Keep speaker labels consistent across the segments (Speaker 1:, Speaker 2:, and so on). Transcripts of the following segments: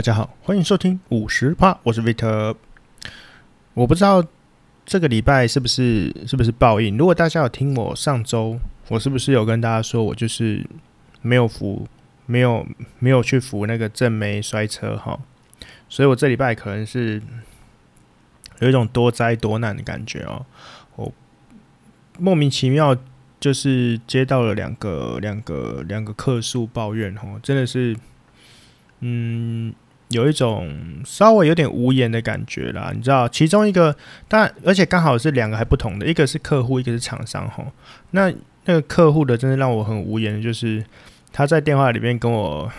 Speaker 1: 大家好，欢迎收听五十趴，我是 Vita。我不知道这个礼拜是不是是不是报应。如果大家有听我上周，我是不是有跟大家说我就是没有扶，没有没有去扶那个正妹摔车哈，所以我这礼拜可能是有一种多灾多难的感觉哦。我莫名其妙就是接到了两个两个两个客诉抱怨哦，真的是嗯。有一种稍微有点无言的感觉啦，你知道，其中一个，但而且刚好是两个还不同的，一个是客户，一个是厂商吼。那那个客户的真的让我很无言，就是他在电话里面跟我，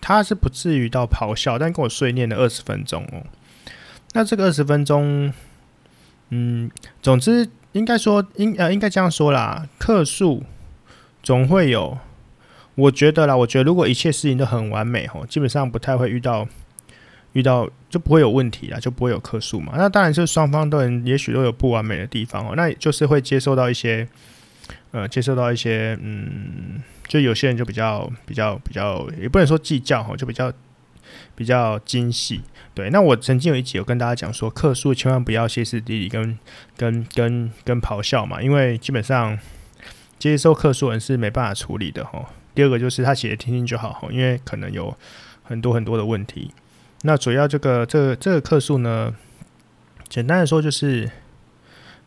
Speaker 1: 他是不至于到咆哮，但跟我碎念了二十分钟哦。那这个二十分钟，嗯，总之应该说应呃应该这样说啦，客诉总会有。我觉得啦，我觉得如果一切事情都很完美吼，基本上不太会遇到遇到就不会有问题啦，就不会有客诉嘛。那当然是双方都也许都有不完美的地方哦，那就是会接受到一些呃，接受到一些嗯，就有些人就比较比较比较，也不能说计较吼，就比较比较精细。对，那我曾经有一集有跟大家讲说，客诉千万不要歇斯底里跟跟跟跟咆哮嘛，因为基本上接受客诉人是没办法处理的吼。第二个就是他写的听听就好，因为可能有很多很多的问题。那主要这个这个这个客诉呢，简单的说就是，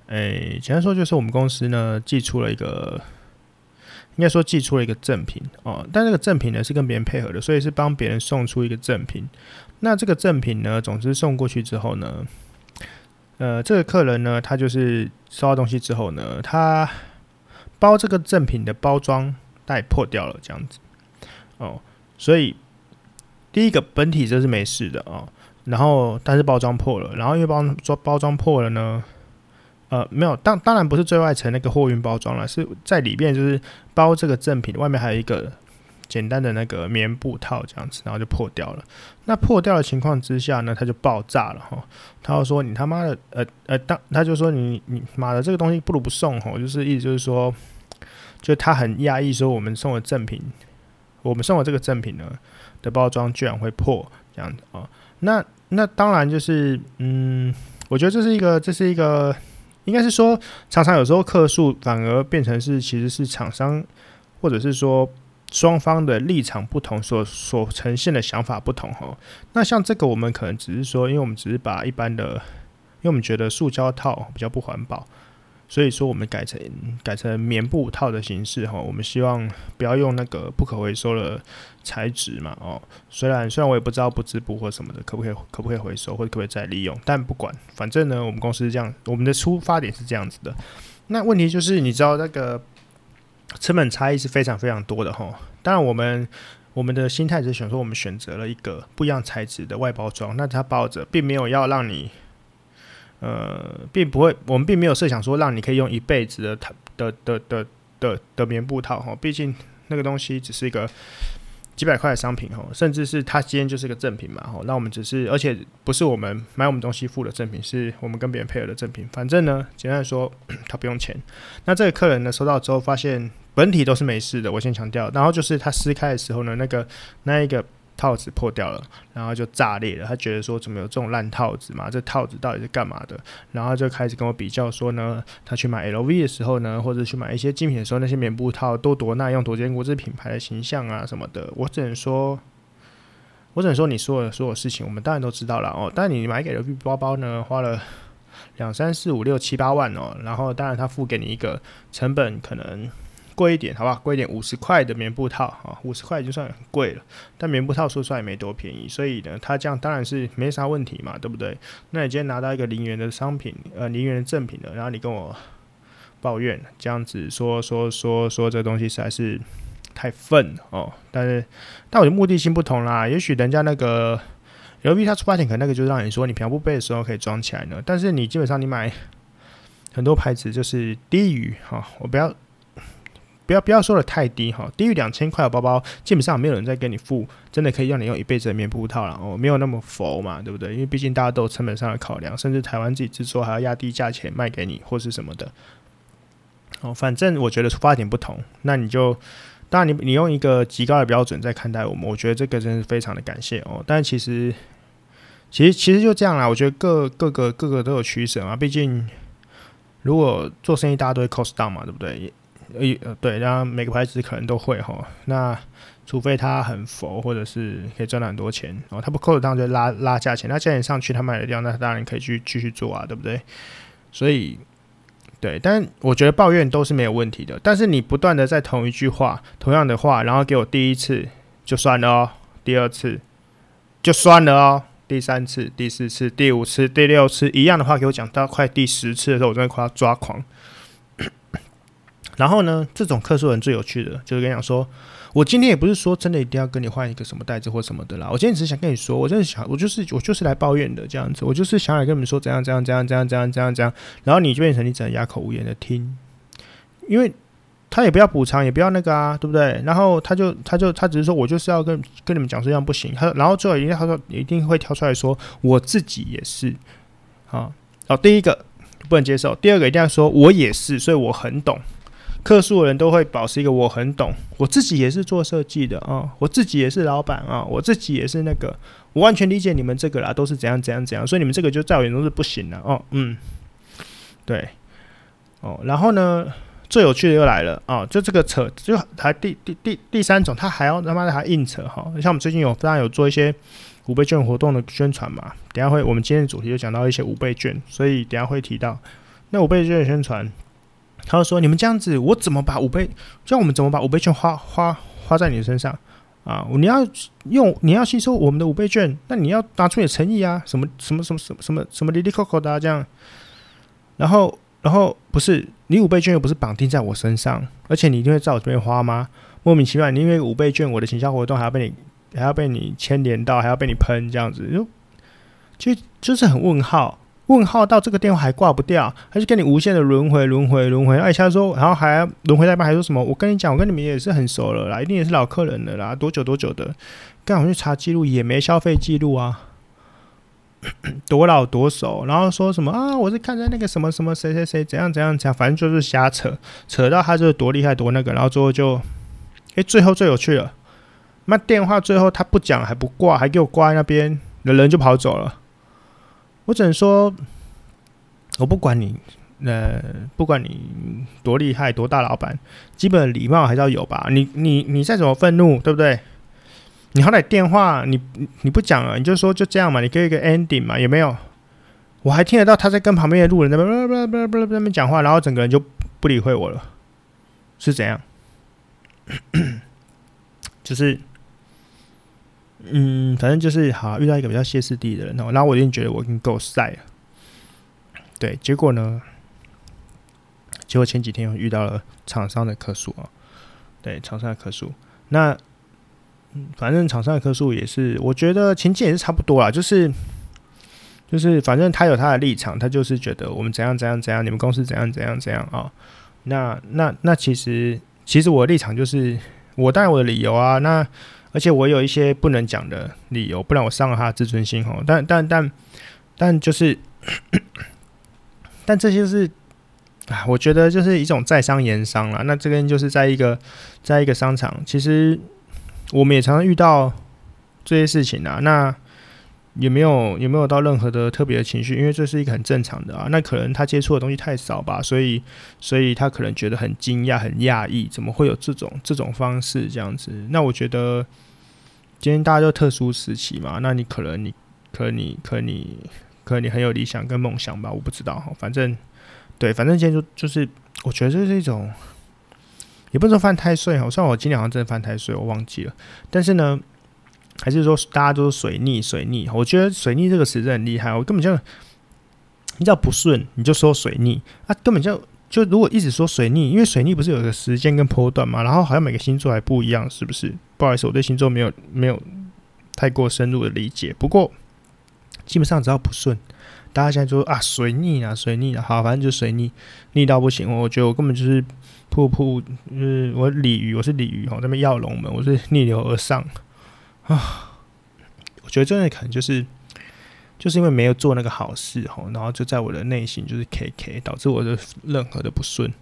Speaker 1: 诶、简单说就是我们公司呢寄出了一个，应该说寄出了一个赠品哦，但这个赠品呢是跟别人配合的，所以是帮别人送出一个赠品。那这个赠品呢，总之送过去之后呢，呃，这个客人呢，他就是收到东西之后呢，他包这个赠品的包装。带破掉了，这样子哦，所以第一个本体这是没事的哦，然后但是包装破了，然后因为包装包装破了呢，呃，没有，当当然不是最外层那个货运包装了，是在里面就是包这个赠品，外面还有一个简单的那个棉布套这样子，然后就破掉了。那破掉的情况之下呢，它就爆炸了哈，他就说你他妈的，呃呃，当他就说你你妈的这个东西不如不送哈，就是意思就是说。就他很压抑，说我们送的赠品，我们送的这个赠品呢的包装居然会破这样子啊？那那当然就是，嗯，我觉得这是一个，这是一个，应该是说，常常有时候客诉反而变成是其实是厂商或者是说双方的立场不同，所所呈现的想法不同哈。那像这个，我们可能只是说，因为我们只是把一般的，因为我们觉得塑胶套比较不环保。所以说，我们改成改成棉布套的形式哈，我们希望不要用那个不可回收的材质嘛哦。虽然虽然我也不知道不织布或什么的可不可以可不可以回收或者可不可以再利用，但不管，反正呢，我们公司是这样，我们的出发点是这样子的。那问题就是，你知道那个成本差异是非常非常多的哈。当然，我们我们的心态是想说，我们选择了一个不一样材质的外包装，那它包着并没有要让你。呃，并不会，我们并没有设想说让你可以用一辈子的套的的的的的棉布套哈，毕竟那个东西只是一个几百块的商品哈，甚至是它今天就是个赠品嘛哈，那我们只是，而且不是我们买我们东西付的赠品，是我们跟别人配合的赠品。反正呢，简单说，他不用钱。那这个客人呢，收到之后发现本体都是没事的，我先强调。然后就是他撕开的时候呢，那个那一个。套子破掉了，然后就炸裂了。他觉得说，怎么有这种烂套子嘛？这套子到底是干嘛的？然后就开始跟我比较说呢，他去买 LV 的时候呢，或者去买一些精品的时候，那些棉布套都多耐用、多坚固，这品牌的形象啊什么的。我只能说，我只能说，你说的所有事情，我们当然都知道了哦。但你买给 LV 包包呢，花了两三四五六七八万哦，然后当然他付给你一个成本可能。贵一点，好不好？贵一点，五十块的棉布套啊，五十块已经算很贵了。但棉布套说出来也没多便宜，所以呢，它这样当然是没啥问题嘛，对不对？那你今天拿到一个零元的商品，呃，零元的赠品的，然后你跟我抱怨，这样子说说说说这东西实在是太粪哦。但是，但我的目的性不同啦。也许人家那个 LV 它出发点可能那个就是让你说你平常不背的时候可以装起来呢。但是你基本上你买很多牌子就是低于哈，我不要。不要不要说的太低哈，低于两千块的包包，基本上没有人再跟你付，真的可以让你用一辈子的棉布套了哦，没有那么佛嘛，对不对？因为毕竟大家都有成本上的考量，甚至台湾自己制作还要压低价钱卖给你或是什么的。哦，反正我觉得出发点不同，那你就当然你你用一个极高的标准在看待我们，我觉得这个真是非常的感谢哦。但其实其实其实就这样啦，我觉得各各个各个都有取舍嘛，毕竟如果做生意大家都会 cost down 嘛，对不对？呃对，然后每个牌子可能都会哈，那。除非他很佛，或者是可以赚到很多钱，然后他不扣的当然就拉拉价钱，那价钱上去他卖得掉，那他当然可以去继续做啊，对不对？所以，对，但我觉得抱怨都是没有问题的，但是你不断的在同一句话、同样的话，然后给我第一次就算了哦，第二次就算了哦，第三次、第四次、第五次、第六次一样的话给我讲到快第十次的时候，我真的快要抓狂。然后呢，这种客诉人最有趣的就是跟你讲说。我今天也不是说真的一定要跟你换一个什么袋子或什么的啦，我今天只是想跟你说，我真的想，我就是我就是来抱怨的这样子，我就是想来跟你们说怎样怎样怎样怎样怎样怎样怎样，然后你就变成你只能哑口无言的听，因为他也不要补偿，也不要那个啊，对不对？然后他就他就他只是说我就是要跟跟你们讲这样不行，他然后最后一定他说一定会跳出来说我自己也是，好，好，第一个不能接受，第二个一定要说我也是，所以我很懂。客诉的人都会保持一个我很懂，我自己也是做设计的啊，我自己也是老板啊，我自己也是那个，我完全理解你们这个啦，都是怎样怎样怎样，所以你们这个就在我眼中是不行的哦，嗯，对，哦，然后呢，最有趣的又来了啊，就这个扯，就还第第第第三种，他还要他妈的还硬扯哈，像我们最近有当然有做一些五倍券活动的宣传嘛，等下会我们今天的主题就讲到一些五倍券，所以等下会提到那五倍券的宣传。他就说：“你们这样子，我怎么把五倍？叫我们怎么把五倍券花花花在你身上啊？你要用，你要吸收我们的五倍券，那你要拿出你的诚意啊！什么什么什么什么什么什么哩哩扣扣的这样。然后，然后不是你五倍券又不是绑定在我身上，而且你一定会在我这边花吗？莫名其妙，你因为五倍券，我的行销活动还要被你还要被你牵连到，还要被你喷这样子，就就就是很问号。”问号到这个电话还挂不掉，还是跟你无限的轮回轮回轮回？而且他说，然后还轮回代班还说什么？我跟你讲，我跟你们也是很熟了啦，一定也是老客人了啦，多久多久的？刚好去查记录也没消费记录啊，多老多熟？然后说什么啊？我是看在那个什么什么谁谁谁怎样怎样讲，反正就是瞎扯，扯到他就是多厉害多那个，然后最后就，哎，最后最有趣了，那电话最后他不讲还不挂，还给我挂在那边，人人就跑走了。我只能说，我不管你，呃，不管你多厉害、多大老板，基本礼貌还是要有吧。你、你、你再怎么愤怒，对不对？你好歹电话你你不讲了，你就说就这样嘛，你给一个 ending 嘛，有没有？我还听得到他在跟旁边的路人在那边、那边讲话，然后整个人就不理会我了，是怎样？就是。嗯，反正就是好遇到一个比较歇斯底里的人，然后我已经觉得我已经够晒了。对，结果呢？结果前几天又遇到了厂商的客诉啊。对，厂商的客诉。那嗯反正厂商的客诉也是，我觉得情境也是差不多啦，就是就是反正他有他的立场，他就是觉得我们怎样怎样怎样，你们公司怎样怎样怎样啊。那那那其实其实我的立场就是，我当然我的理由啊，那。而且我有一些不能讲的理由，不然我伤了他的自尊心哦。但但但但就是，但这些是啊，我觉得就是一种在商言商了。那这边就是在一个在一个商场，其实我们也常常遇到这些事情啊。那也没有也没有到任何的特别的情绪，因为这是一个很正常的啊。那可能他接触的东西太少吧，所以所以他可能觉得很惊讶、很讶异，怎么会有这种这种方式这样子？那我觉得今天大家都特殊时期嘛，那你可能你可能你可能你可能你很有理想跟梦想吧，我不知道。反正对，反正今天就就是我觉得这是一种，也不能说犯太岁哈。虽然我今天好像真的犯太岁，我忘记了，但是呢。还是说大家都是水逆水逆？我觉得水逆这个词真的很厉害。我根本就你只要不顺，你就说水逆啊，根本就就如果一直说水逆，因为水逆不是有个时间跟波段嘛，然后好像每个星座还不一样，是不是？不好意思，我对星座没有没有太过深入的理解。不过基本上只要不顺，大家现在就说啊水逆啊水逆啊，好，反正就水逆逆到不行。我觉得我根本就是瀑布，就是我鲤鱼，我是鲤鱼哈，那边跃龙门，我是逆流而上。啊，我觉得真的可能就是，就是因为没有做那个好事吼，然后就在我的内心就是 K K，导致我的任何的不顺，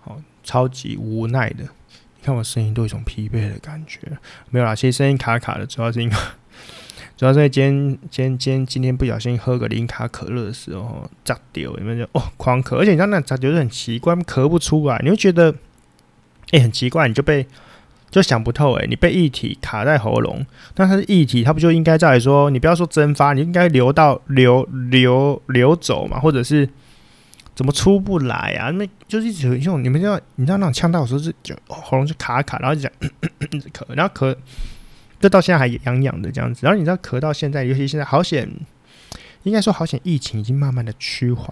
Speaker 1: 好，超级无奈的，你看我声音都有一种疲惫的感觉。没有啦，其实声音卡卡的，主要是因为 主要是因为今天今天今天今天不小心喝个零卡可乐的时候，炸掉，有没有就哦狂咳，而且你知道那炸掉是很奇怪，咳不出来，你会觉得哎、很奇怪，你就被。就想不透诶、欸，你被液体卡在喉咙，那它是液体，它不就应该在说，你不要说蒸发，你应该流到流流流走嘛，或者是怎么出不来啊？那就是一直用你们知道，你知道那种呛到的时候是就喉咙就卡卡，然后就讲咳，然后咳，这到现在还痒痒的这样子。然后你知道咳到现在，尤其现在好险，应该说好险，疫情已经慢慢的趋缓，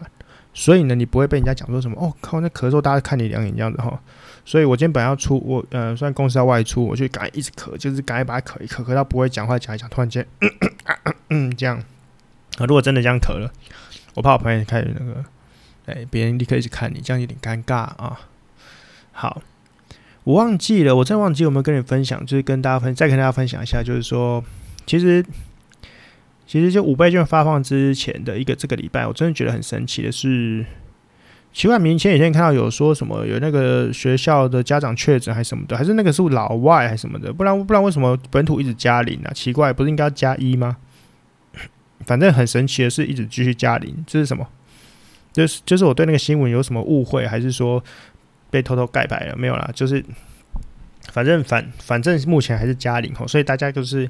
Speaker 1: 所以呢，你不会被人家讲说什么哦靠，那咳嗽大家看你两眼这样子哈。所以我今天本来要出，我呃，虽然公司要外出，我就赶一直咳，就是赶紧把它咳一咳，咳到不会讲话讲一讲，突然间嗯嗯啊啊嗯这样。啊，如果真的这样咳了，我怕我朋友开始那个，哎，别人立刻一直看你，这样有点尴尬啊。好，我忘记了，我真忘记有没有跟你分享，就是跟大家分，再跟大家分享一下，就是说，其实其实就五倍券发放之前的一个这个礼拜，我真的觉得很神奇的是。奇怪，明前几天看到有说什么有那个学校的家长确诊还是什么的，还是那个是老外还是什么的？不然不然为什么本土一直加零啊？奇怪，不是应该加一吗？反正很神奇的是，一直继续加零，这是什么？就是就是我对那个新闻有什么误会，还是说被偷偷盖白了？没有啦，就是反正反反正目前还是加零，所以大家就是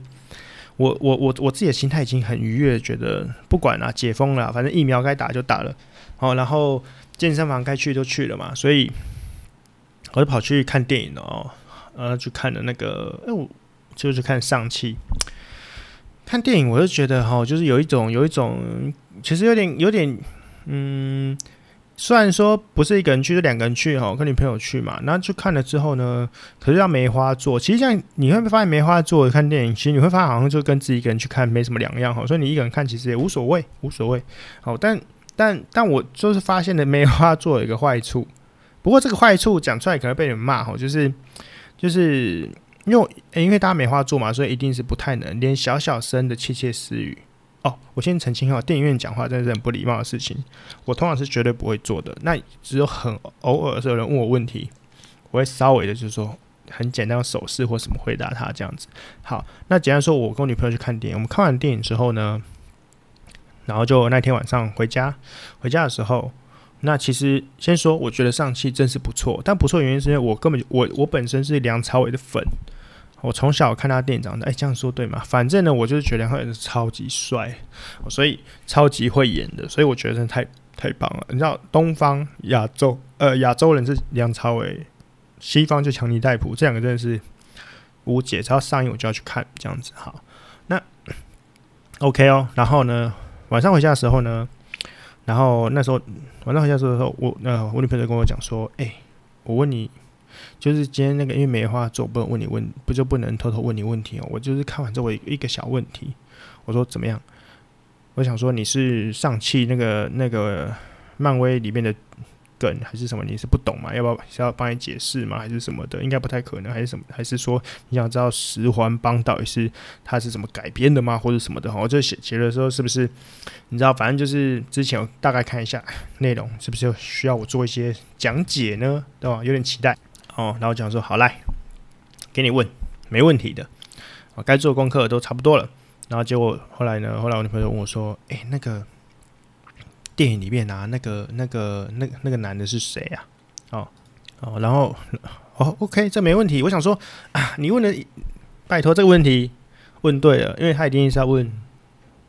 Speaker 1: 我我我我自己的心态已经很愉悦，觉得不管啦，解封了，反正疫苗该打就打了，好，然后。健身房该去就去了嘛，所以我就跑去看电影了哦，呃，去看了那个，哎，我就是看上期。看电影我就觉得哈，就是有一种有一种，其实有点有点，嗯，虽然说不是一个人去，就两个人去哈，跟女朋友去嘛。然后去看了之后呢，可是要梅花座。其实像你会发现梅花座看电影，其实你会发现好像就跟自己一个人去看没什么两样哈。所以你一个人看其实也无所谓，无所谓。好，但。但但我就是发现了梅花座有一个坏处，不过这个坏处讲出来可能被人骂哈，就是就是因为、因为大家梅花座嘛，所以一定是不太能连小小声的窃窃私语哦。我先澄清哈，电影院讲话真的是很不礼貌的事情，我通常是绝对不会做的。那只有很偶尔是有人问我问题，我会稍微的就是说很简单的手势或什么回答他这样子。好，那简单说，我跟我女朋友去看电影，我们看完电影之后呢，然后就那天晚上回家，回家的时候，那其实先说，我觉得上汽真是不错，但不错原因是因为我根本我我本身是梁朝伟的粉，我从小看他电影长大，哎，这样说对吗？反正呢，我就是觉得梁朝伟超级帅，所以超级会演的，所以我觉得真的太太棒了。你知道，东方亚洲呃亚洲人是梁朝伟，西方就强尼戴普，这两个真的是无解，只要上映我就要去看，这样子好。那 OK 哦，然后呢？晚上回家的时候呢，然后那时候晚上回家的时候，我呃我女朋友跟我讲说，哎、我问你，就是今天那个因为没话做不能问你问，不就不能偷偷问你问题哦？我就是看完之后一个小问题，我说怎么样？我想说你是上汽那个那个漫威里面的。梗还是什么？你是不懂吗？要不要是要帮你解释吗？还是什么的？应该不太可能，还是什么？还是说你想知道十环帮到底是它是怎么改编的吗？或者什么的？我就写写的时候是不是？你知道，反正就是之前大概看一下内容，是不是需要我做一些讲解呢？对吧？有点期待哦。然后讲说好来，给你问，没问题的。我该做功课都差不多了。然后结果后来呢？后来我女朋友问我说：“诶、欸，那个。”电影里面啊，那个、那个、那个、那个男的是谁啊？哦哦，然后哦，OK，这没问题。我想说啊，你问的，拜托这个问题问对了，因为他一定是要问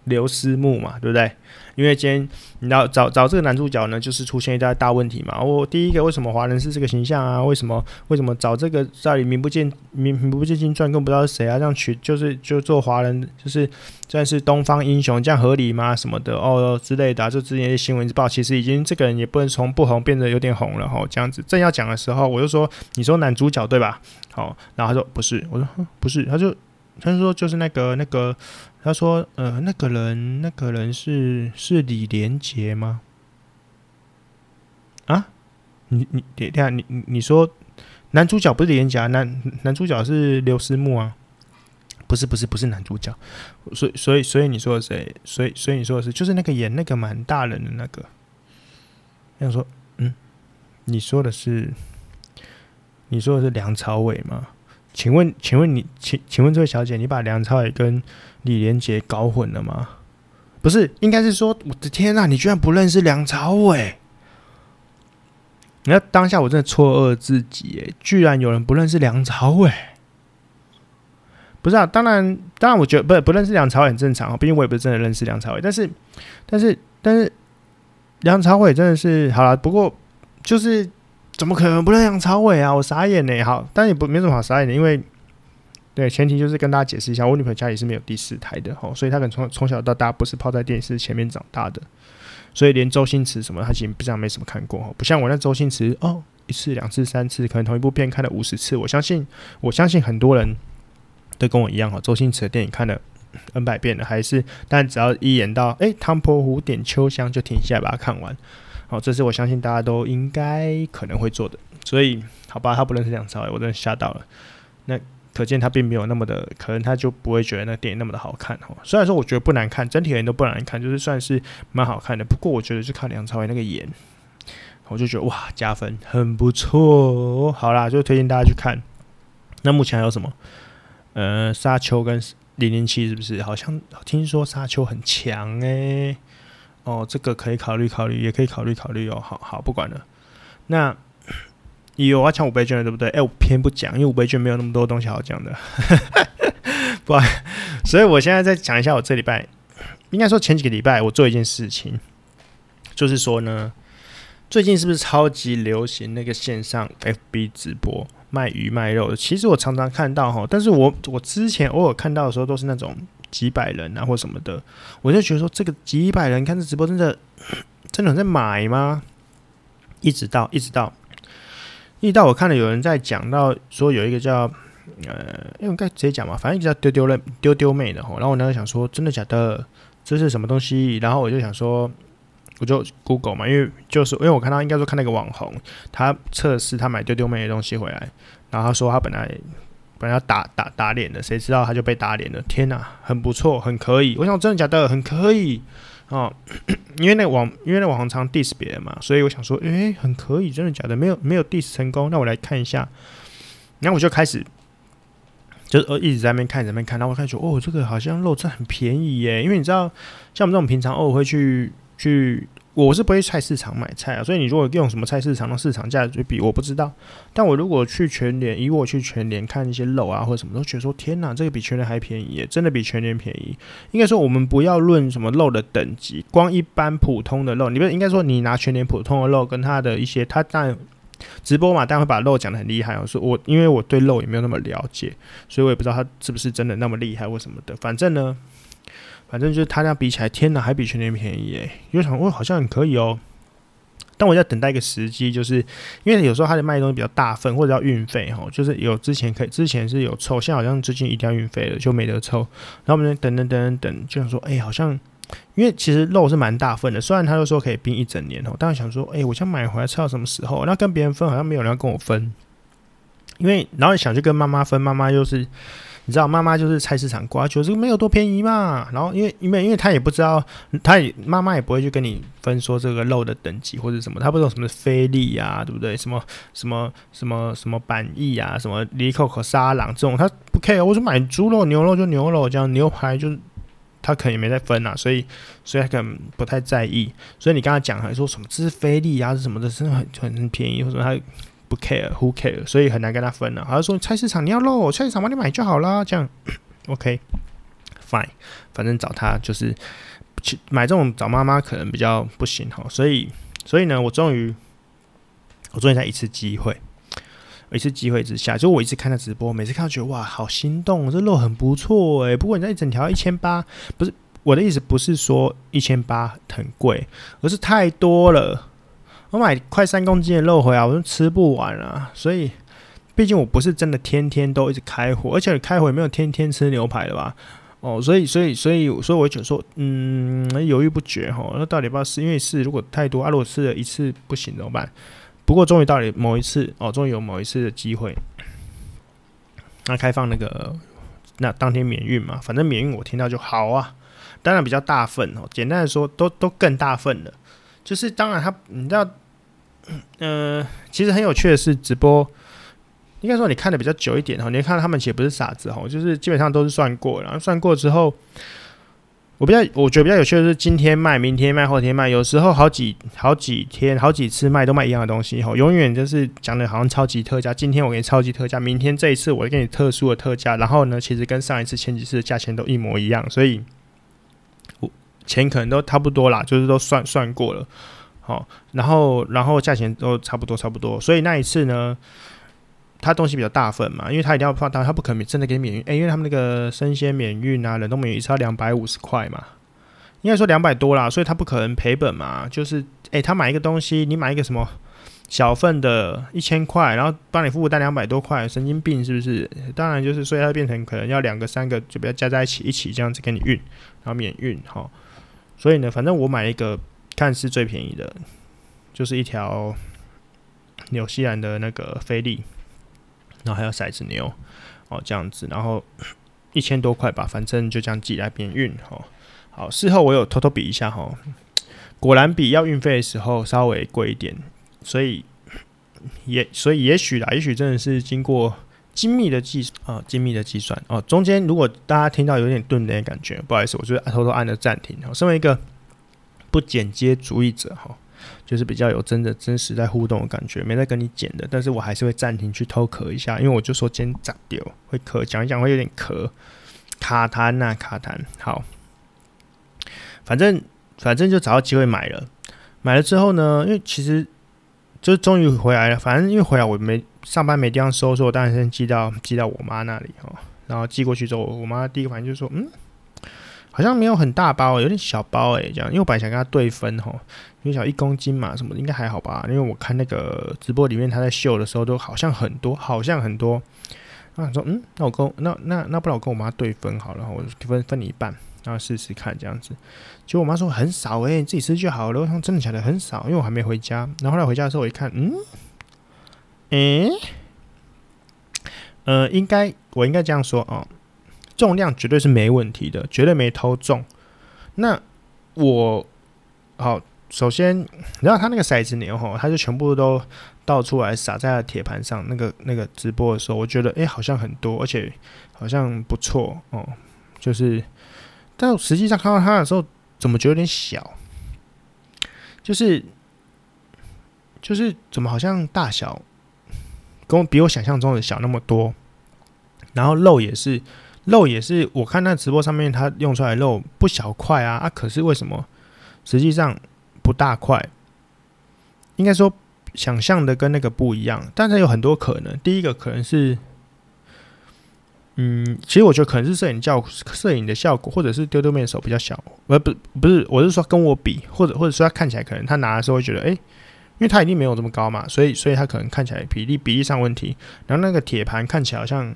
Speaker 1: 刘思慕嘛，对不对？因为今天你要找找这个男主角呢，就是出现一大大问题嘛。我第一个为什么华人是这个形象啊？为什么为什么找这个在里名不见名名不见经传，更不知道是谁啊？这样取就是就做华人，就是算是东方英雄，这样合理吗？什么的哦之类的、就之前新闻报，其实已经这个人也不能从不红变得有点红了哈。这样子正要讲的时候，我就说你说男主角对吧？好，然后他说不是，我说不是，他就他就说就是那个那个。他说：“呃，那个人，那个人是是李连杰吗？啊？你你等下，你你你说男主角不是李连杰啊，男男主角是刘思慕啊？不是不是不是男主角，所以所以所以你说的谁？所以所以你说的是就是那个演那个满大人的那个？他说，嗯，你说的是你说的是梁朝伟吗？请问，请问你，请请问这位小姐，你把梁朝伟跟李连杰搞混了吗？不是，应该是说，我的天呐，你居然不认识梁朝伟！你看当下我真的错愕自己，哎，居然有人不认识梁朝伟。不是啊，当然，当然，我觉得不不认识梁朝伟很正常啊，毕竟我也不是真的认识梁朝伟。但是，但是，但是，梁朝伟真的是好了。不过，就是怎么可能不认识梁朝伟啊？我傻眼呢。好，但也不没什么好傻眼的，因为对前提就是跟大家解释一下，我女朋友家里是没有第四台的哈，所以她可能从从小到大不是泡在电视前面长大的，所以连周星驰什么，她其实不像没什么看过，不像我那周星驰哦，一次、两次、三次，可能同一部片看了五十次。我相信，我相信很多人。都跟我一样哈，周星驰的电影看了 N 百遍了，还是但只要一演到哎、欸，唐伯虎点秋香就停下来把它看完。好，这是我相信大家都应该可能会做的。所以好吧，他不认识梁朝伟，我真的吓到了。那可见他并没有那么的，可能他就不会觉得那电影那么的好看哦。虽然说我觉得不难看，整体人都不难看，就是算是蛮好看的。不过我觉得就看梁朝伟那个眼，我就觉得哇，加分，很不错。好啦，就推荐大家去看。那目前还有什么？呃，沙丘跟零零七是不是？好像听说沙丘很强诶、哦，这个可以考虑考虑，也可以考虑考虑哦。好好，不管了。那有啊抢五倍券了，对不对？哎、我偏不讲，因为五倍券没有那么多东西好讲的。不，所以我现在再讲一下，我这礼拜应该说前几个礼拜我做一件事情，就是说呢，最近是不是超级流行那个线上 FB 直播？卖鱼卖肉，其实我常常看到哈，但是我我之前偶尔看到的时候都是那种几百人啊或什么的，我就觉得说这个几百人看这直播真的 真的在买吗？一直到一直到一直到我看了有人在讲到说有一个叫呃，因为该直接讲嘛，反正一直叫丢丢了丢丢妹的吼，然后我那时候想说真的假的，这是什么东西？然后我就想说。我就 Google 嘛，因为就是因为我看到应该说看那个网红，他测试他买丢丢妹的东西回来，然后他说他本来本来要打打打脸的，谁知道他就被打脸了。天哪，很不错，很可以。我想真的假的，很可以哦。因为那网因为那网红常 diss 别人嘛，所以我想说，诶、很可以，真的假的？没有没有 diss 成功，那我来看一下。然后我就开始就呃一直在那边看，在那边看，然后我开始说，哦，这个好像肉真的很便宜耶。因为你知道，像我们这种平常偶尔会去。去，我是不会菜市场买菜啊，所以你如果用什么菜市场的市场价去比，我不知道。但我如果去全联，以我去全联看一些肉啊或者什么，都觉得说天哪，这个比全联还便宜耶，真的比全联便宜。应该说，我们不要论什么肉的等级，光一般普通的肉，你不应该说你拿全联普通的肉跟它的一些，它当然直播嘛，当然会把肉讲得很厉害。我说我因为我对肉也没有那么了解，所以我也不知道它是不是真的那么厉害或什么的。反正呢。反正就是他俩比起来，天哪，还比全年便宜诶！就想，哦，好像很可以哦。但我在等待一个时机，就是因为有时候他的卖东西比较大份，或者要运费哈，就是有之前可以，之前是有凑，现在好像最近一定要运费了，就没得凑。然后我们等等等等等，就想说，哎，好像因为其实肉是蛮大份的，虽然他就说可以冰一整年哦，但是想说，哎，我想买回来吃到什么时候？那跟别人分好像没有人要跟我分，因为然后想去跟妈妈分，妈妈又是。你知道妈妈就是菜市场挂，觉得这个没有多便宜嘛。然后因为因为因为他也不知道，他也妈妈也不会去跟你分说这个肉的等级或者什么，他不知道什么菲力啊，对不对？什么什么什么什么板翼啊，什么里口和沙朗这种，他不 care。我说买猪肉牛肉就牛肉，这样牛排就他可能也没在分啊，所以所以他可能不太在意。所以你刚才讲还说什么这是菲力啊，是什么的，真的很很便宜，或者他。不 care，who care？所以很难跟他分了。他说菜市场你要肉，菜市场帮你买就好啦。这样，OK，fine，反正找他就是去买这种找妈妈可能比较不行哈。所以，所以呢，我终于，我终于在一次机会，一次机会之下，就我一直看他直播，每次看到觉得哇，好心动，这肉很不错诶。不过你那一整条一千八，不是我的意思，不是说一千八很贵，而是太多了。我买快三公斤的肉回来，我都吃不完啊！所以，毕竟我不是真的天天都一直开火，而且开火也没有天天吃牛排的吧？哦，所以，所以，所以，所以，我就说，嗯，犹豫不决哈。那到底要不要试？因为试如果太多，啊，如果试了一次不行怎么办？不过终于到了某一次哦，终于有某一次的机会，那开放那个那当天免运嘛，反正免运我听到就好啊。当然比较大份哦，简单的说，都都更大份了。就是当然他，你知道。嗯、其实很有趣的是，直播应该说你看的比较久一点哈，你看他们其实不是傻子哈，就是基本上都是算过，然后算过之后。我比较，我觉得比较有趣的是，今天卖，明天卖，后天卖，有时候好几好几天、好几次卖都卖一样的东西，吼，永远就是讲的好像超级特价。今天我给你超级特价，明天这一次我给你特殊的特价，然后呢，其实跟上一次、前几次的价钱都一模一样，所以我钱可能都差不多啦，就是都算算过了，哦，然后然后价钱都差不多差不多，所以那一次呢。他东西比较大份嘛，因为他一定要放大，他不可能真的给免运，诶、欸，因为他们那个生鲜免运啊，冷冻免运一次要两百五十块嘛，应该说两百多啦，所以他不可能赔本嘛，就是诶、欸，他买一个东西，你买一个什么小份的，一千块，然后帮你付单两百多块，神经病是不是？当然就是，所以它变成可能要两个三个，就不要加在一起，一起这样子给你运，然后免运哈。所以呢，反正我买一个看似最便宜的，就是一条纽西兰的那个菲力。然后还有骰子牛，哦，这样子，然后一千多块吧，反正就这样寄来边运，哦，好，事后我有偷偷比一下，哈，果然比要运费的时候稍微贵一点，所以也所以也许啦，也许真的是经过精密的计啊、哦，精密的计算哦，中间如果大家听到有点顿的感觉，不好意思，我就是偷偷按了暂停，哦，身为一个不剪接主义者，哈。就是比较有真的真实在互动的感觉，没在跟你剪的，但是我还是会暂停去偷咳一下，因为我就说今天咋丢会咳，讲一讲会有点咳，卡痰呐卡痰。好，反正反正就找到机会买了，买了之后呢，因为其实就终于回来了，反正因为回来我没上班没地方收，所以我当然先寄到寄到我妈那里哦，然后寄过去之后，我妈第一个反应就说，嗯。好像没有很大包，有点小包诶。这样，因为我本来想跟他对分吼，因为小一公斤嘛，什么应该还好吧？因为我看那个直播里面他在秀的时候，都好像很多，好像很多。那说，嗯，那我跟那那那不然我跟我妈对分好了，我分分你一半，然后试试看这样子。结果我妈说很少诶，你自己吃就好了。我想真的假的很少，因为我还没回家。然后后来回家的时候我一看，嗯，诶，呃，应该我应该这样说哦。重量绝对是没问题的，绝对没偷重。那我好，首先，然后他那个骰子牛吼，他就全部都倒出来撒在铁盘上。那个那个直播的时候，我觉得诶、好像很多，而且好像不错哦。就是，但实际上看到它的时候，怎么觉得有点小？就是就是怎么好像大小跟我比我想象中的小那么多，然后肉也是。肉也是，我看那直播上面他用出来肉不小块啊啊！可是为什么实际上不大块？应该说想象的跟那个不一样，但是有很多可能。第一个可能是，嗯，其实我觉得可能是摄影效摄影的效果，或者是丢丢面的手比较小，而不不是，我是说跟我比，或者或者说他看起来可能他拿的时候会觉得，哎、因为他一定没有这么高嘛，所以所以他可能看起来比例比例上问题。然后那个铁盘看起来好像，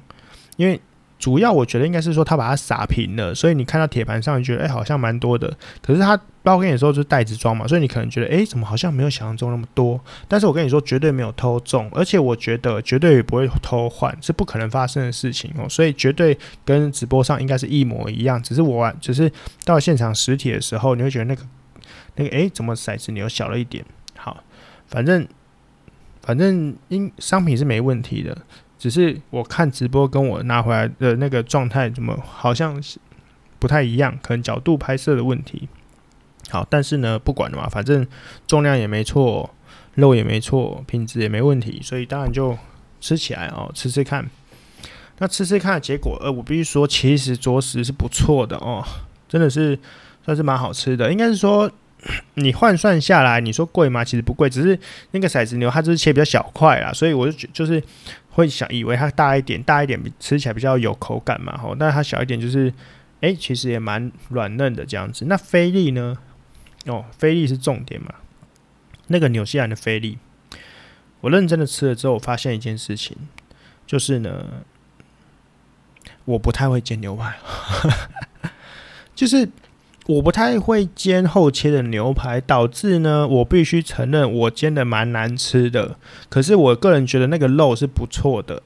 Speaker 1: 因为。主要我觉得应该是说他把它撒平了，所以你看到铁盘上，你觉得哎、好像蛮多的。可是他包给你的时候就是袋子装嘛，所以你可能觉得哎、怎么好像没有想象中那么多。但是我跟你说绝对没有偷重，而且我觉得绝对不会偷换，是不可能发生的事情哦。所以绝对跟直播上应该是一模一样，只是我只是到现场实体的时候，你会觉得那个那个哎、怎么骰子牛小了一点。好，反正反正因商品是没问题的。只是我看直播跟我拿回来的那个状态，怎么好像是不太一样？可能角度拍摄的问题。好，但是呢，不管了嘛，反正重量也没错，肉也没错，品质也没问题，所以当然就吃起来哦，吃吃看。那吃吃看的结果，呃，我必须说，其实着实是不错的哦，真的是算是蛮好吃的。应该是说，你换算下来，你说贵吗？其实不贵，只是那个骰子牛它就是切比较小块啦，所以我就觉就是。会想以为它大一点，大一点吃起来比较有口感嘛，吼，但它小一点就是，哎、其实也蛮软嫩的这样子。那菲力呢？哦，菲力是重点嘛。那个纽西兰的菲力，我认真的吃了之后，我发现一件事情，就是呢，我不太会煎牛排，就是。我不太会煎厚切的牛排，导致呢，我必须承认我煎的蛮难吃的。可是我个人觉得那个肉是不错的，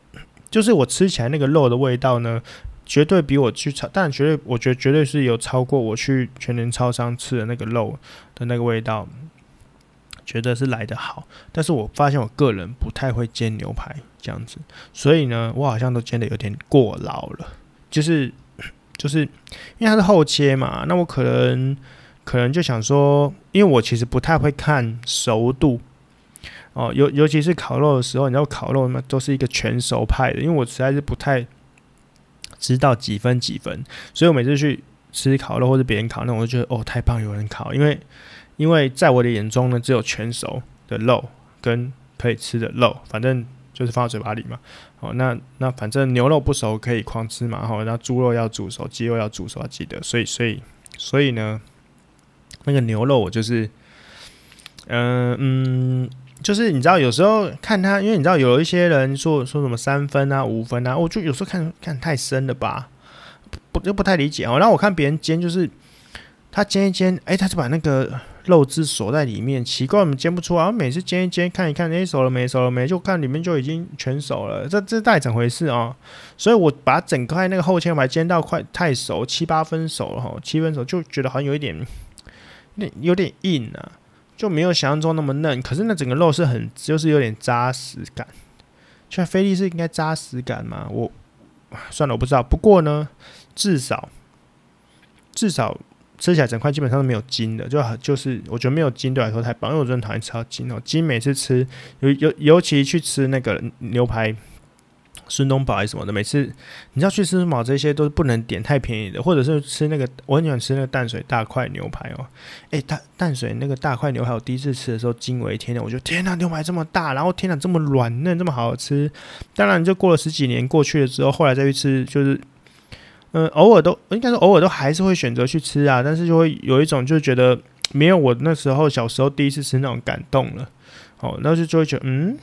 Speaker 1: 就是我吃起来那个肉的味道呢，绝对比我去超，但绝对我觉得绝对是有超过我去全联超商吃的那个肉的那个味道，觉得是来得好，但是我发现我个人不太会煎牛排这样子，所以呢，我好像都煎的有点过劳了，就是就是因为它是后切嘛，那我可能可能就想说，因为我其实不太会看熟度哦，尤尤其是烤肉的时候，你知道烤肉嘛，都是一个全熟派的，因为我实在是不太知道几分几分，所以我每次去吃烤肉或者别人烤那，我就觉得哦，太棒，有人烤，因为。因为在我的眼中呢，只有全熟的肉跟可以吃的肉，反正就是放到嘴巴里嘛。哦，那那反正牛肉不熟可以狂吃嘛。好，那猪肉要煮熟，鸡肉要煮熟，要记得。所以，所以，所以呢，那个牛肉我就是，嗯、嗯，就是你知道，有时候看它，因为你知道有一些人说说什么三分啊、五分啊，我就有时候看看太深了吧，不就不太理解哦。然后我看别人煎，就是他煎一煎，哎，他就把那个。肉汁锁在里面，奇怪，我们煎不出啊。每次煎一煎，看一看，哎，熟了没？熟了没？就看里面就已经全熟了。这这到底怎么回事啊、所以我把整块那个厚切排煎到快太熟，七八分熟了哈，七分熟就觉得好像有一点，那有点硬啊，就没有想象中那么嫩。可是那整个肉是很，就是有点扎实感。像菲力是应该扎实感吗？我算了，我不知道。不过呢，至少至少。吃起来整块基本上都没有筋的，就就是我觉得没有筋对我来说太棒，因为我真的讨厌吃到筋哦。筋每次吃，尤尤尤其去吃那个牛排，孙东宝还是什么的，每次你知道去吃什么这些都是不能点太便宜的，或者是吃那个我很喜欢吃那个淡水大块牛排哦。诶，淡淡水那个大块牛排，我第一次吃的时候惊为天人，我觉得天哪，牛排这么大，然后天哪这么软嫩，这么好吃。当然就过了十几年过去了之后，后来再去吃就是。嗯，偶尔都应该说偶尔都还是会选择去吃啊，但是就会有一种就觉得 没有我那时候小时候第一次吃那种感动了，哦，然后就就会觉得嗯，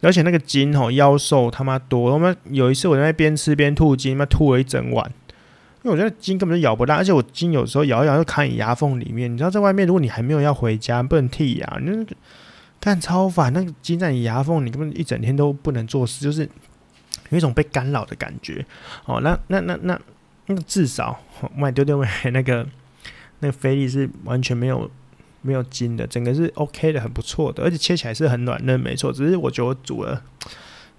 Speaker 1: 而且那个筋吼腰瘦他妈多，他妈有一次我在那边吃边吐筋，他妈吐了一整晚，因为我觉得筋根本就咬不烂，而且我筋有时候咬一咬就卡你牙缝里面，你知道在外面如果你还没有要回家不能剔牙，你那个看超烦，那个筋在你牙缝，你根本一整天都不能做事，就是。有一种被干扰的感觉，哦，那那那那那至少卖丢丢外那个那个菲力是完全没有没有筋的，整个是 OK 的，很不错的，而且切起来是很软嫩，没错。只是我觉得我煮了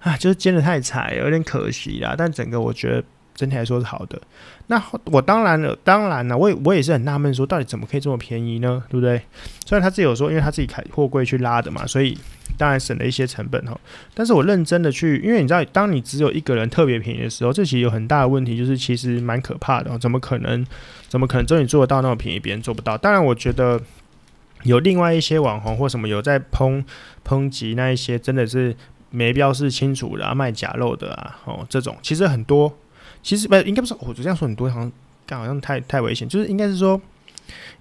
Speaker 1: 啊，就是煎的太柴，有点可惜啦。但整个我觉得。整体来说是好的，那我当然了，当然了，我也我也是很纳闷，说到底怎么可以这么便宜呢？对不对？虽然他自己有说，因为他自己开货柜去拉的嘛，所以当然省了一些成本哈。但是我认真的去，因为你知道，当你只有一个人特别便宜的时候，这其实有很大的问题，就是其实蛮可怕的。怎么可能？怎么可能？只有你做得到那么便宜，别人做不到？当然，我觉得有另外一些网红或什么有在抨抨击那一些，真的是没标示清楚的啊，卖假肉的啊，哦，这种其实很多。其实不应该不是，我这样说很多，好像干好像太太危险。就是应该是说，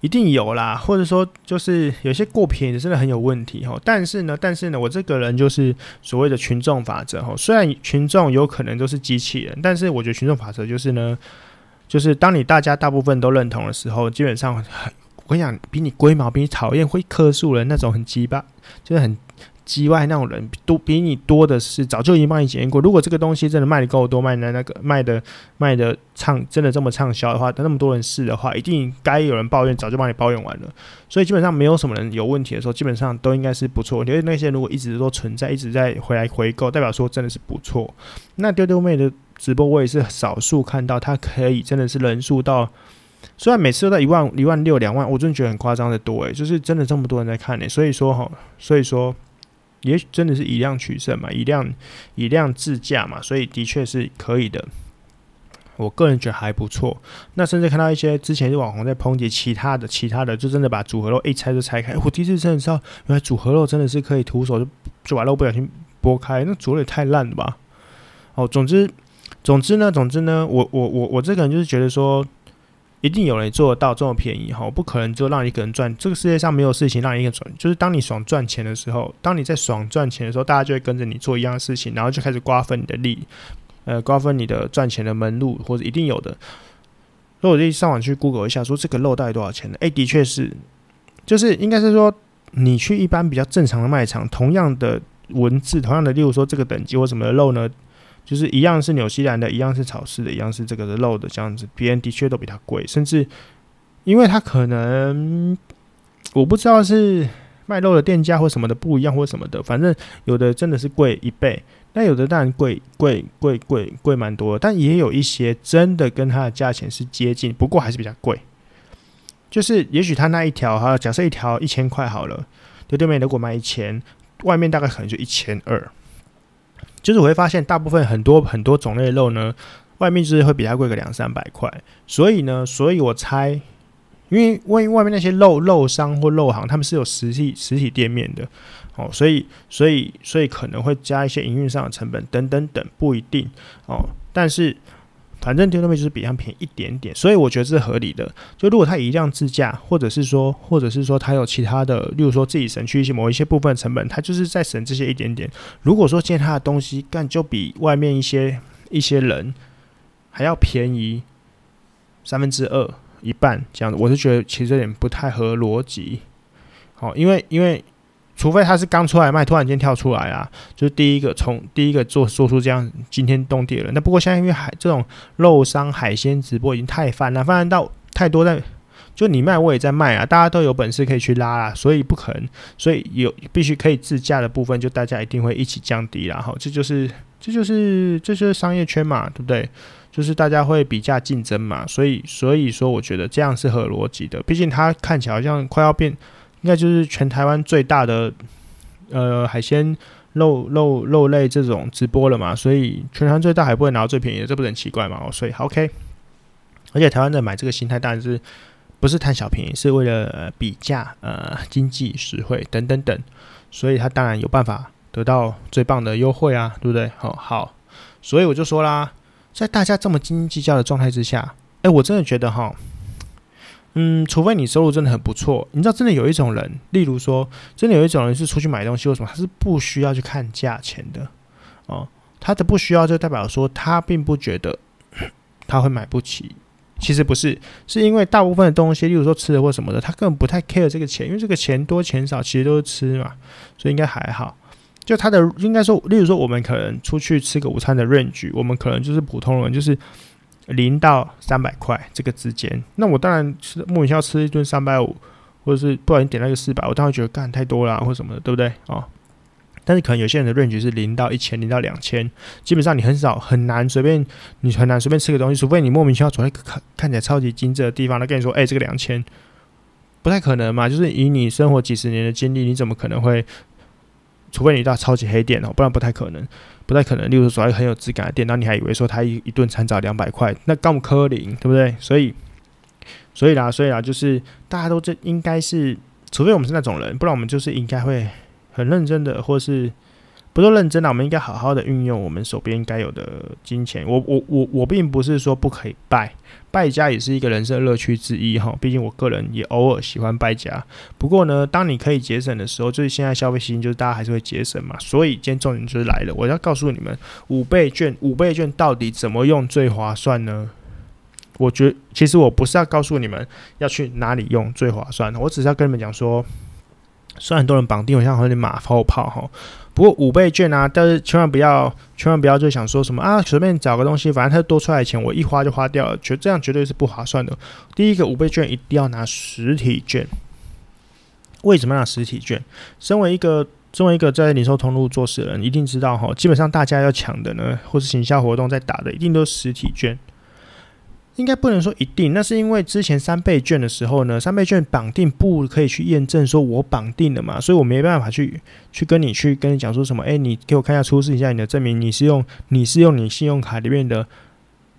Speaker 1: 一定有啦，或者说就是有些过便宜真的很有问题哈。但是呢，但是呢，我这个人就是所谓的群众法则哈。虽然群众有可能都是机器人，但是我觉得群众法则就是呢，就是当你大家大部分都认同的时候，基本上很我跟你讲，比你龟毛、比你讨厌会客诉人那种很鸡巴，就是很。机外那种人多比你多的是，早就已经帮你检验过。如果这个东西真的卖的够多，卖的那个卖的卖的畅，真的这么畅销的话，那么多人试的话，一定该有人抱怨，早就帮你抱怨完了。所以基本上没有什么人有问题的时候，基本上都应该是不错。因为那些如果一直都存在，一直在回来回购，代表说真的是不错。那丢丢妹的直播我也是少数看到，他可以真的是人数到，虽然每次都在一万一万六两万，我真的觉得很夸张的多诶，就是真的这么多人在看呢。所以说哈，所以说。也许真的是以量取胜嘛，以量以量制价嘛，所以的确是可以的。我个人觉得还不错。那甚至看到一些之前是网红在抨击其他的，其他的就真的把组合肉一拆就拆开。我第一次真的知道，原来组合肉真的是可以徒手就就把肉不小心剥开，那煮的也太烂了吧！哦，总之总之呢，总之呢，我我我我这个人就是觉得说。一定有人做得到这么便宜哈，不可能就让一个人赚。这个世界上没有事情让一个人赚，就是当你爽赚钱的时候，当你在爽赚钱的时候，大家就会跟着你做一样的事情，然后就开始瓜分你的利，呃，瓜分你的赚钱的门路，或者一定有的。所以我就上网去 Google 一下，说这个肉到底多少钱呢？诶、的确是，就是应该是说，你去一般比较正常的卖场，同样的文字，同样的，例如说这个等级或什么的肉呢？就是一样是纽西兰的，一样是草饲的，一样是这个的肉的这样子，别人的确都比它贵，甚至因为它可能我不知道是卖肉的店家或什么的不一样或什么的，反正有的真的是贵一倍，那有的当然贵贵贵贵贵蛮多，但也有一些真的跟它的价钱是接近，不过还是比较贵。就是也许他那一条哈，假设一条一千块好了，丢丢面如果卖一千，外面大概可能就一千二。就是我会发现，大部分很多很多种类的肉呢，外面就是会比它贵个两三百块。所以呢，所以我猜，因为万一外面那些肉肉商或肉行，他们是有实体实体店面的哦，所以所以所以可能会加一些营运上的成本等等等，不一定哦。但是。反正丢丢妹就是比它便宜一点点，所以我觉得是合理的。就如果他以量自驾，或者是说，或者是说他有其他的，例如说自己省去一些某一些部分成本，他就是在省这些一点点。如果说借他的东西干就比外面一些一些人还要便宜三分之二一半这样子，我是觉得其实有点不太合逻辑。好，因为因为。除非他是刚出来卖，突然间跳出来啊，就是第一个从第一个做做出这样惊天动地了。那不过现在因为海这种肉商海鲜直播已经太泛了，泛滥到太多在，就你卖我也在卖啊，大家都有本事可以去拉啊，所以不可能，所以有必须可以自价的部分，就大家一定会一起降低啦。哈，这就是这就是这就是商业圈嘛，对不对？就是大家会比价竞争嘛，所以所以说我觉得这样是合逻辑的，毕竟它看起来好像快要变。应该就是全台湾最大的呃海鲜肉肉肉类这种直播了嘛，所以全台湾最大还不会拿到最便宜的，这不是很奇怪嘛？所以 OK，而且台湾人买这个心态当然是不是贪小便宜，是为了、呃、比价呃经济实惠等等等，所以他当然有办法得到最棒的优惠啊，对不对？好，好，所以我就说啦，在大家这么斤斤计较的状态之下，哎，我真的觉得哈。嗯，除非你收入真的很不错，你知道，真的有一种人，例如说，真的有一种人是出去买东西，为什么他是不需要去看价钱的哦？他的不需要就代表说他并不觉得他会买不起。其实不是，是因为大部分的东西，例如说吃的或什么的，他根本不太 care 这个钱，因为这个钱多钱少其实都是吃嘛，所以应该还好。就他的应该说，例如说我们可能出去吃个午餐的 range，我们可能就是普通人，就是。零到三百块这个之间，那我当然吃莫名其妙吃一顿三百五，或者是不小心点那个四百，我当然觉得干太多了，或什么的，对不对哦？但是可能有些人的 range 是零到一千，零到两千，基本上你很少很难随便，你很难随便吃个东西，除非你莫名其妙走在看看起来超级精致的地方，他跟你说，哎，这个两千，不太可能嘛？就是以你生活几十年的经历，你怎么可能会？除非你到超级黑店哦，不然不太可能。不太可能，例如说，一个很有质感的店，那你还以为说他一一顿餐只要两百块，那高科林，对不对？所以，所以啦，所以啦，就是大家都这应该是，除非我们是那种人，不然我们就是应该会很认真的，或是。不说认真的，我们应该好好的运用我们手边该有的金钱。我我我我并不是说不可以败，败家也是一个人生乐趣之一哈。毕竟我个人也偶尔喜欢败家。不过呢，当你可以节省的时候，就是现在消费习惯就是大家还是会节省嘛。所以今天重点就是来了，我要告诉你们五倍券，五倍券到底怎么用最划算呢？我觉其实我不是要告诉你们要去哪里用最划算，我只是要跟你们讲说，虽然很多人绑定，我像有点马后炮哈。不过五倍券啊，但是千万不要，千万不要就想说什么啊，随便找个东西，反正它多出来的钱我一花就花掉了，觉得这样绝对是不划算的。第一个五倍券一定要拿实体券，为什么要拿实体券？身为一个，身为一个在零售通路做事的人，一定知道哈，基本上大家要抢的呢，或是行销活动在打的，一定都是实体券。应该不能说一定，那是因为之前三倍券的时候呢，三倍券绑定不可以去验证说我绑定了嘛，所以我没办法去去跟你去跟你讲说什么，哎，你给我看一下出示一下你的证明，你是用你是用你信用卡里面的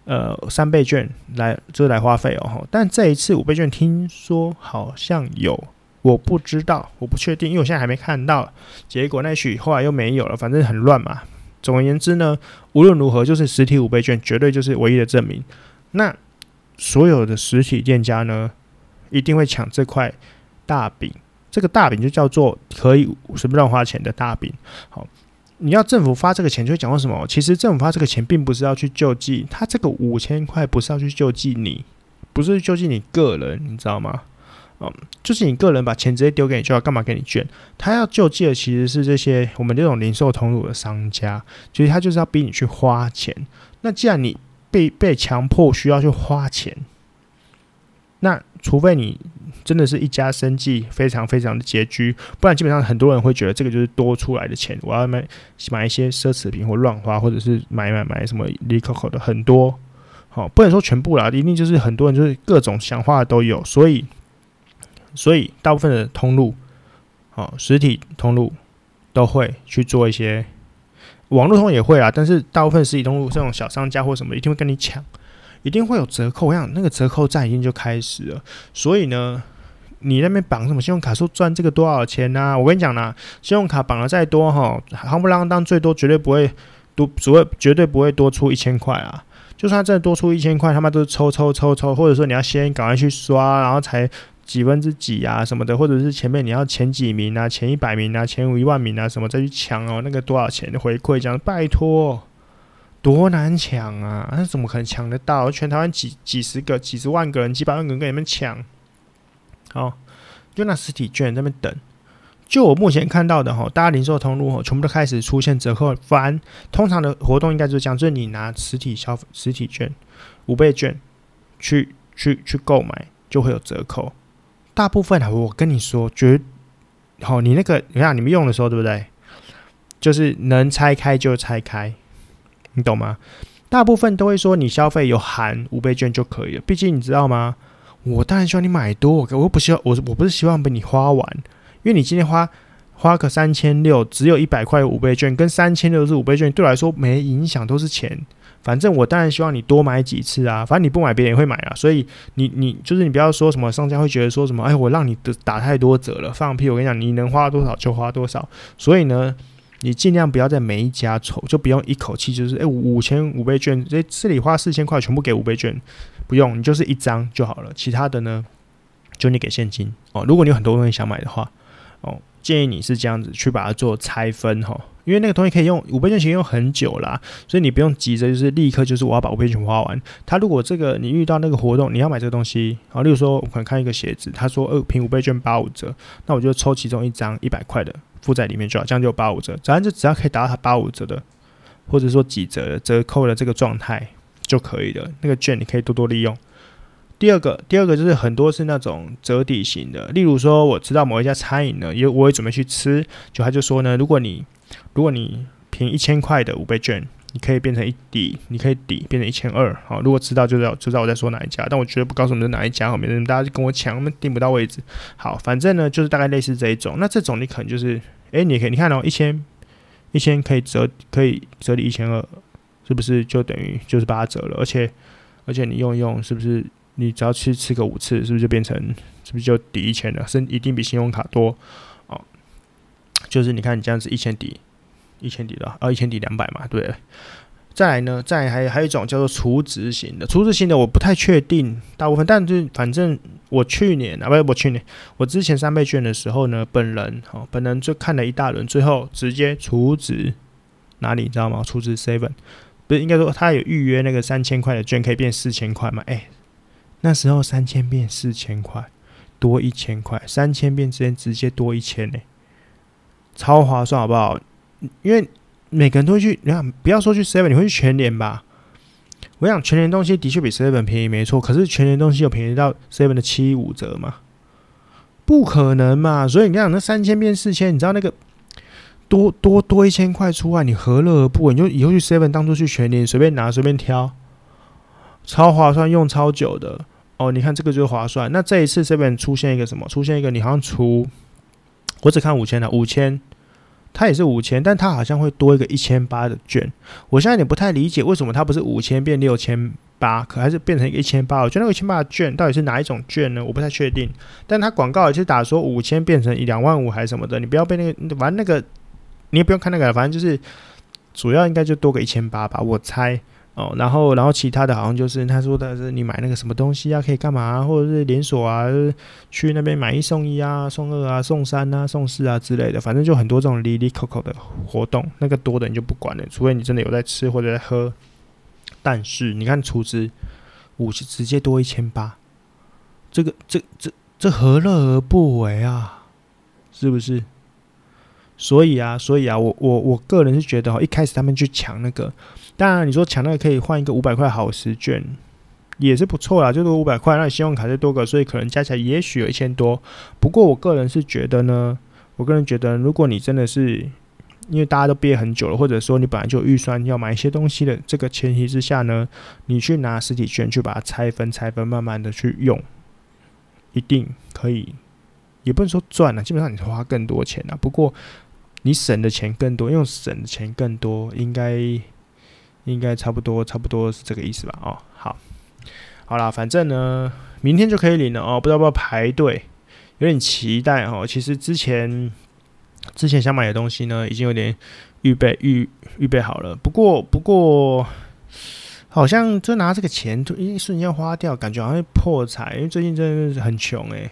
Speaker 1: 呃三倍券来这来花费哦。但这一次五倍券听说好像有，我不知道，我不确定，因为我现在还没看到结果，那许后来又没有了，反正很乱嘛。总而言之呢，无论如何，就是实体五倍券绝对就是唯一的证明。那所有的实体店家呢，一定会抢这块大饼。这个大饼就叫做可以随便乱花钱的大饼。好，你要政府发这个钱，就会讲到什么？其实政府发这个钱，并不是要去救济他这个五千块，不是要去救济你，不是救济你个人，你知道吗？嗯，就是你个人把钱直接丢给你，就要干嘛给你券？他要救济的其实是这些我们这种零售通路的商家，其实他就是要逼你去花钱。那既然你被被强迫需要去花钱，那除非你真的是一家生计非常非常的拮据，不然基本上很多人会觉得这个就是多出来的钱，我要买买一些奢侈品或乱花，或者是买买买什么利可可的很多，好，不能说全部啦，一定就是很多人就是各种想法都有，所以所以大部分的通路，好，实体通路都会去做一些。网络通也会啊，但是大部分实体通路这种小商家或什么一定会跟你抢，一定会有折扣。我想那个折扣战已经就开始了，所以呢，你那边绑什么信用卡说赚这个多少钱呢、我跟你讲啦，信用卡绑的再多哈，夯不啷当最多绝对不会多，只会绝对不会多出一千块啊。就算真的多出一千块，他妈都是抽抽抽抽，或者说你要先赶快去刷，然后才。几分之几啊什么的，或者是前面你要前几名啊，前一百名啊，前五一万名啊什么再去抢哦，那个多少钱的回馈这样，拜托，多难抢啊！那怎么可能抢得到？全台湾几几十个、几十万个人、几百万个人跟你们抢，好，就那实体券在那边等。就我目前看到的哈，大家零售通路全部都开始出现折扣，反通常的活动应该就是这样，就是你拿实体消实体券五倍券去去去购买，就会有折扣。大部分啊，我跟你说，绝好，你那个你看你们用的时候，对不对？就是能拆开就拆开，你懂吗？大部分都会说你消费有含五倍券就可以了。毕竟你知道吗？我当然希望你买多，我我不希望我我不是希望被你花完，因为你今天花花个三千六，只有一百块五倍券，跟三千六是五倍券，对我来说没影响，都是钱。反正我当然希望你多买几次啊，反正你不买别人也会买啊，所以你你就是你不要说什么商家会觉得说什么，哎，我让你打太多折了，放屁！我跟你讲，你能花多少就花多少，所以呢，你尽量不要在每一家抽，就不用一口气就是哎五千五倍券，这这里花四千块全部给五倍券，不用，你就是一张就好了，其他的呢就你给现金哦。如果你有很多东西想买的话，哦，建议你是这样子去把它做拆分哈。因为那个东西可以用五倍券，可以用很久啦，所以你不用急着就是立刻就是我要把五倍券花完。他如果这个你遇到那个活动，你要买这个东西，啊，例如说我可能看一个鞋子，他说呃凭五倍券八五折，那我就抽其中一张一百块的附在里面就好，这样就八五折。反正就只要可以达到它八五折的，或者说几折折扣的这个状态就可以了。那个券你可以多多利用。第二个，第二个就是很多是那种折抵型的，例如说我知道某一家餐饮呢，也我也准备去吃，就他就说呢，如果你如果你凭一千块的五倍券，你可以变成一抵，你可以抵变成一千二。好，如果知道就知道就知道我在说哪一家，但我绝对不告诉你们是哪一家，后面大家就跟我抢，我们订不到位置。好，反正呢就是大概类似这一种。那这种你可能就是，诶、你可以你看哦，一千一千可以折，可以折抵一千二，是不是就等于就是八折了？而且而且你用一用，是不是你只要去吃个五次，是不是就变成是不是就抵一千了？是一定比信用卡多哦。就是你看你这样子一千抵。一千抵的，哦，一千抵两百嘛，对。再来呢，再来还还有一种叫做储值型的，储值型的我不太确定，大部分，但是反正我去年啊，不是我去年，我之前三倍券的时候呢，本人哦，本人就看了一大轮，最后直接储值哪里，你知道吗？储值 seven，不是应该说他有预约那个三千块的券可以变四千块嘛？哎，那时候三千变四千块，多一千块，三千变之间直接多一千呢，超划算，好不好？因为每个人都会去，你看，不要说去 Seven，你会去全联吧？我想全联东西的确比 Seven 便宜，没错。可是全联东西有便宜到 Seven 的七五折吗？不可能嘛！所以你看，那三千变四千，你知道那个多多多一千块出来，你何乐而不为？你就以后去 Seven 当做去全联，随便拿随便挑，超划算，用超久的哦。你看这个就划算。那这一次 Seven 出现一个什么？出现一个你好像出，我只看五千的五千。它也是五千，但它好像会多一个一千八的券。我现在有点不太理解，为什么它不是五千变六千八，可还是变成一个一千八？我觉得那个一千八的券到底是哪一种券呢？我不太确定。但它广告也是打说五千变成两万五还是什么的，你不要被那个，反正那个你也不用看那个，反正就是主要应该就多个一千八吧，我猜。哦，然后，然后其他的好像就是他说的是你买那个什么东西啊，可以干嘛，或者是连锁啊，去那边买一送一啊，送二啊，送三啊，送四啊之类的，反正就很多这种哩哩扣扣的活动，那个多的你就不管了，除非你真的有在吃或者在喝。但是你看储值五十直接多一千八，这个这这这何乐而不为啊？是不是？所以啊，所以啊，我我我个人是觉得，一开始他们去抢那个。当然，你说抢那个可以换一个五百块好时券，也是不错啦，就是五百块，那信用卡再多个，所以可能加起来也许有一千多。不过我个人是觉得呢，我个人觉得，如果你真的是因为大家都憋很久了，或者说你本来就预算要买一些东西的这个前提之下呢，你去拿实体券去把它拆分拆分，慢慢的去用，一定可以，也不能说赚了，基本上你花更多钱了。不过你省的钱更多，用省的钱更多，应该应该差不多，差不多是这个意思吧？哦，好。好啦，反正呢，明天就可以领了哦。不知道要不要排队，有点期待哦。其实之前之前想买的东西呢，已经有点预备预预备好了。不过不过，好像就拿这个钱就一瞬间花掉，感觉好像破财。因为最近真的是很穷诶、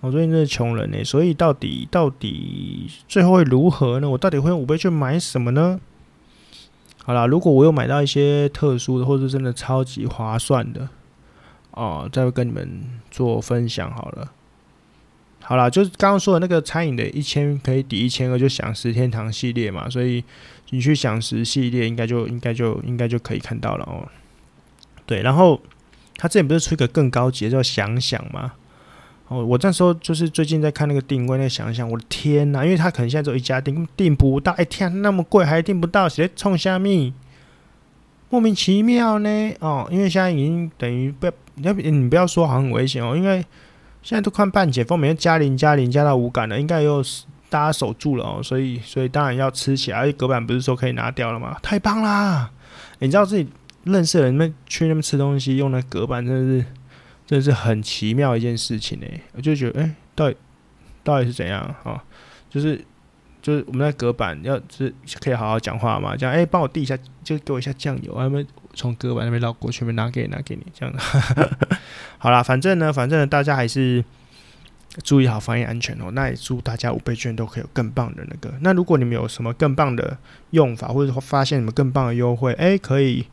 Speaker 1: 我最近真的穷人诶、所以到底到底最后会如何呢？我到底会用五倍券买什么呢？好啦，如果我有买到一些特殊的，或者真的超级划算的。哦，再跟你们做分享好了。好了，就是刚刚说的那个餐饮的一千可以抵一千个，就享食天堂系列嘛，所以你去享食系列应该就应该就应该就可以看到了哦。对，然后他这里不是出一个更高级的叫想想吗？哦，我那时候就是最近在看那个定位，那想一想，我的天呐，因为他可能现在只有一家店，订不到，哎天，那么贵还订不到，谁冲虾米？莫名其妙呢？哦，因为现在已经等于不。你要你不要说好像很危险哦，因为现在都快半解封，每天加零加零加到无感了，应该又大家守住了哦，所以所以当然要吃起来。而且隔板不是说可以拿掉了吗？太棒啦！你知道自己认识的人们去那边吃东西用那隔板，真的是真的是很奇妙一件事情呢。我就觉得，哎、到底到底是怎样啊、就是就是我们在隔板要是可以好好讲话嘛？这样，哎、帮我递一下，就给我一下酱油啊，没。从隔板那边绕过去，拿给你，拿给你，这样的。好啦，反正呢，反正呢，大家还是注意好防疫安全哦。那也祝大家五倍券都可以有更棒的那个。那如果你们有什么更棒的用法，或者说发现什么更棒的优惠，哎、可以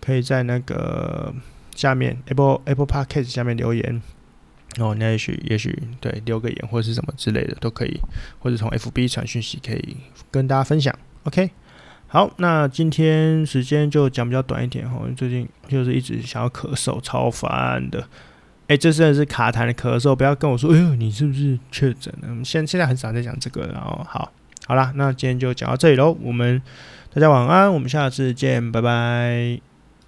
Speaker 1: 可以在那个下面 Apple Apple Podcast 下面留言哦。那也许也许对留个言或者是什么之类的都可以，或者从 FB 传讯息可以跟大家分享。OK。好，那今天时间就讲比较短一点哈，最近就是一直想要咳嗽，超烦的。哎、这真的是卡痰的咳嗽，不要跟我说，哎呦，你是不是确诊了？现现在很少在讲这个，然后好，好啦，那今天就讲到这里喽。我们大家晚安，我们下次见，拜拜。